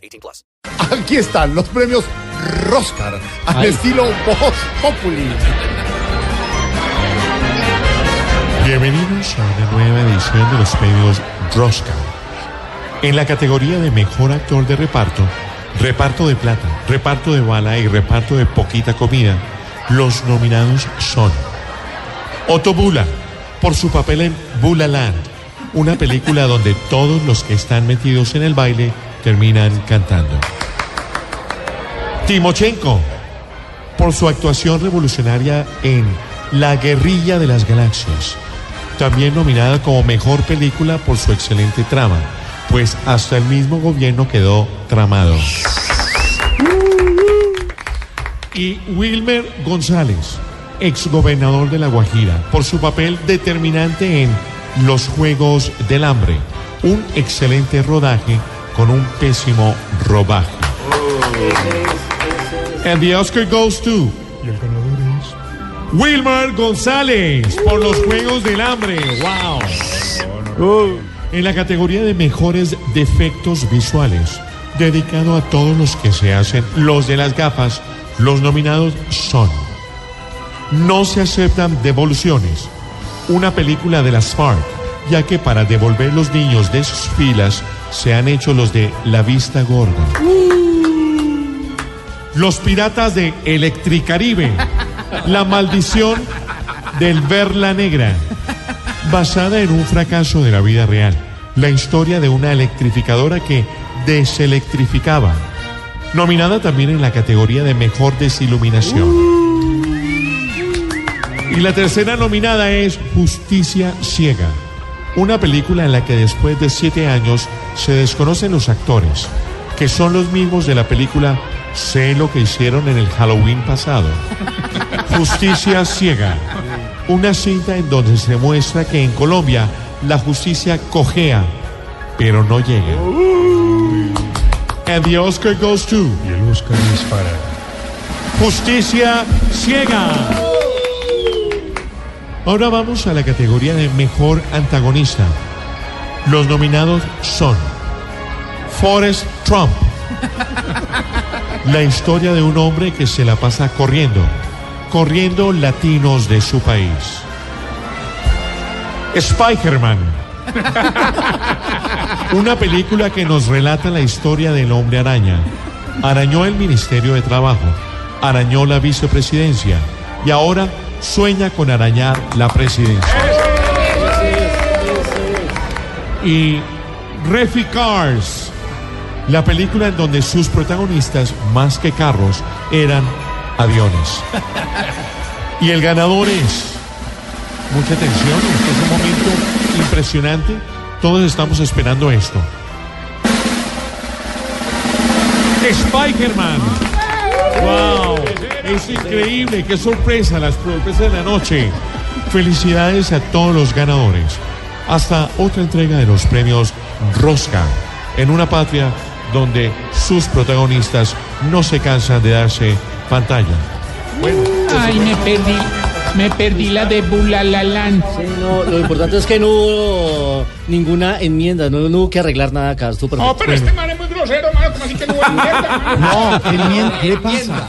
18 plus. Aquí están los premios Roscar al estilo Voz Populi. Bienvenidos a una nueva edición de los premios Roscar. En la categoría de mejor actor de reparto, reparto de plata, reparto de bala y reparto de poquita comida, los nominados son Otto Bula, por su papel en Bula Land, una película donde todos los que están metidos en el baile terminan cantando. Timochenko, por su actuación revolucionaria en La guerrilla de las galaxias, también nominada como mejor película por su excelente trama, pues hasta el mismo gobierno quedó tramado. Y Wilmer González, exgobernador de La Guajira, por su papel determinante en Los Juegos del Hambre, un excelente rodaje con un pésimo robaje. And the Oscar goes to Y el ganador es. Wilmer González por los Juegos del Hambre. ¡Wow! En la categoría de mejores defectos visuales, dedicado a todos los que se hacen los de las gafas, los nominados son No se aceptan devoluciones, una película de la Spark, ya que para devolver los niños de sus filas se han hecho los de La Vista Gorda. Los piratas de Electricaribe. La maldición del Verla Negra. Basada en un fracaso de la vida real. La historia de una electrificadora que deselectrificaba. Nominada también en la categoría de mejor desiluminación. Y la tercera nominada es Justicia Ciega. Una película en la que después de siete años se desconocen los actores, que son los mismos de la película Sé lo que hicieron en el Halloween pasado. Justicia Ciega. Una cinta en donde se muestra que en Colombia la justicia cojea, pero no llega. And the Oscar goes to Y el Oscar es para. Justicia Ciega. Ahora vamos a la categoría de mejor antagonista. Los nominados son Forrest Trump. La historia de un hombre que se la pasa corriendo, corriendo latinos de su país. Spider-Man. Una película que nos relata la historia del hombre araña. Arañó el Ministerio de Trabajo, arañó la vicepresidencia y ahora sueña con arañar la presidencia. Y Refi Cars, la película en donde sus protagonistas, más que carros, eran aviones. Y el ganador es, mucha atención, este es un momento impresionante, todos estamos esperando esto. Spider-Man. ¡Wow! Es increíble, qué sorpresa, las sorpresas de la noche. Felicidades a todos los ganadores. Hasta otra entrega de los premios Rosca, en una patria donde sus protagonistas no se cansan de darse pantalla. Ay, me perdí. Me perdí la de Bulalalan. Sí, no, lo importante es que no hubo ninguna enmienda, no, no hubo que arreglar nada acá. No, pero este man es muy grosero, mano. ¿Cómo así que no hubo enmienda? No, ¿qué, ¿qué le pasa?